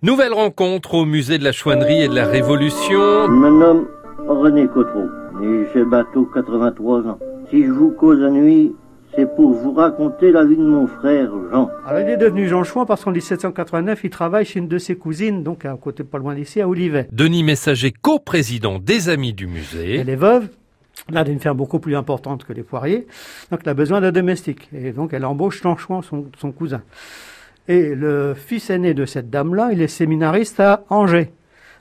Nouvelle rencontre au musée de la chouannerie et de la Révolution. Je me nomme René Cotreau et j'ai bateau 83 ans. Si je vous cause la nuit, c'est pour vous raconter la vie de mon frère Jean. Alors il est devenu Jean Chouan parce qu'en 1789, il travaille chez une de ses cousines, donc à un côté pas loin d'ici, à Olivet. Denis Messager, co-président des Amis du musée. Elle est veuve, là d'une ferme beaucoup plus importante que les poiriers, donc elle a besoin d'un domestique. Et donc elle embauche Jean Chouan, son, son cousin. Et le fils aîné de cette dame-là, il est séminariste à Angers.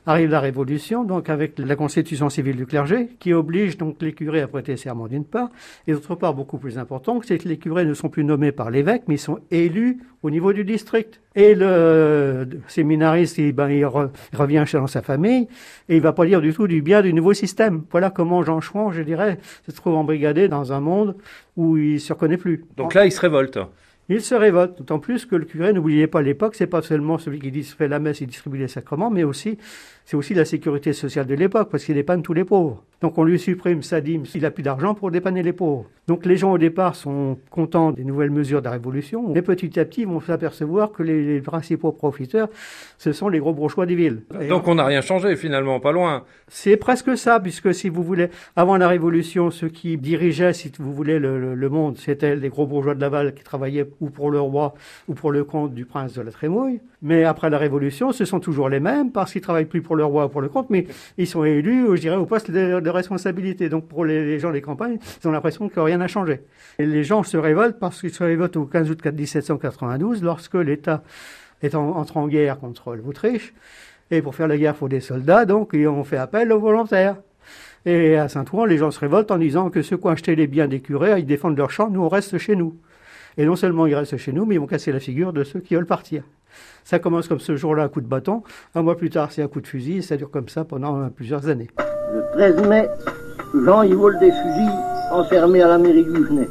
Arrive la Révolution, donc avec la constitution civile du clergé, qui oblige donc les curés à prêter serment d'une part, et d'autre part, beaucoup plus important, c'est que les curés ne sont plus nommés par l'évêque, mais ils sont élus au niveau du district. Et le séminariste, il, ben, il, revient dans sa famille, et il va pas dire du tout du bien du nouveau système. Voilà comment Jean Chouan, je dirais, se trouve embrigadé dans un monde où il se reconnaît plus. Donc là, il se révolte. Il se révolte, d'autant plus que le curé, n'oubliez pas à l'époque, c'est pas seulement celui qui fait la messe et distribue les sacrements, mais aussi, c'est aussi la sécurité sociale de l'époque, parce qu'il dépanne tous les pauvres. Donc on lui supprime sa dîme s'il a plus d'argent pour dépanner les pauvres. Donc les gens au départ sont contents des nouvelles mesures de la Révolution, mais petit à petit ils vont s'apercevoir que les, les, principaux profiteurs, ce sont les gros bourgeois des villes. Donc on n'a rien changé finalement, pas loin. C'est presque ça, puisque si vous voulez, avant la Révolution, ceux qui dirigeaient, si vous voulez, le, le, le monde, c'était les gros bourgeois de Laval qui travaillaient ou pour le roi ou pour le comte du prince de la Trémouille. Mais après la Révolution, ce sont toujours les mêmes, parce qu'ils travaillent plus pour le roi ou pour le comte, mais ils sont élus, je dirais, au poste de, responsabilité. Donc pour les, gens des campagnes, ils ont l'impression que rien n'a changé. Et les gens se révoltent parce qu'ils se révoltent au 15 août 1792, lorsque l'État est en, entre en guerre contre l'Autriche. Et pour faire la guerre, il faut des soldats, donc et on fait appel aux volontaires. Et à Saint-Ouen, les gens se révoltent en disant que ceux qui ont acheté les biens des curés, ils défendent leur champ, nous on reste chez nous. Et non seulement ils restent chez nous, mais ils vont casser la figure de ceux qui veulent partir. Ça commence comme ce jour-là, un coup de bâton. Un mois plus tard, c'est un coup de fusil. Et ça dure comme ça pendant plusieurs années. Le 13 mai, Jean y vole des fusils enfermés à la mairie du Genet.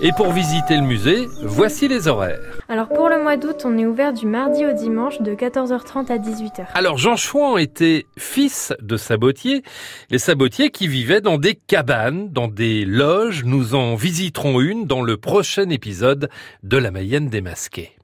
Et pour visiter le musée, voici les horaires. Alors pour le mois d'août, on est ouvert du mardi au dimanche de 14h30 à 18h. Alors Jean Chouan était fils de sabotiers, les sabotiers qui vivaient dans des cabanes, dans des loges. Nous en visiterons une dans le prochain épisode de La Mayenne démasquée.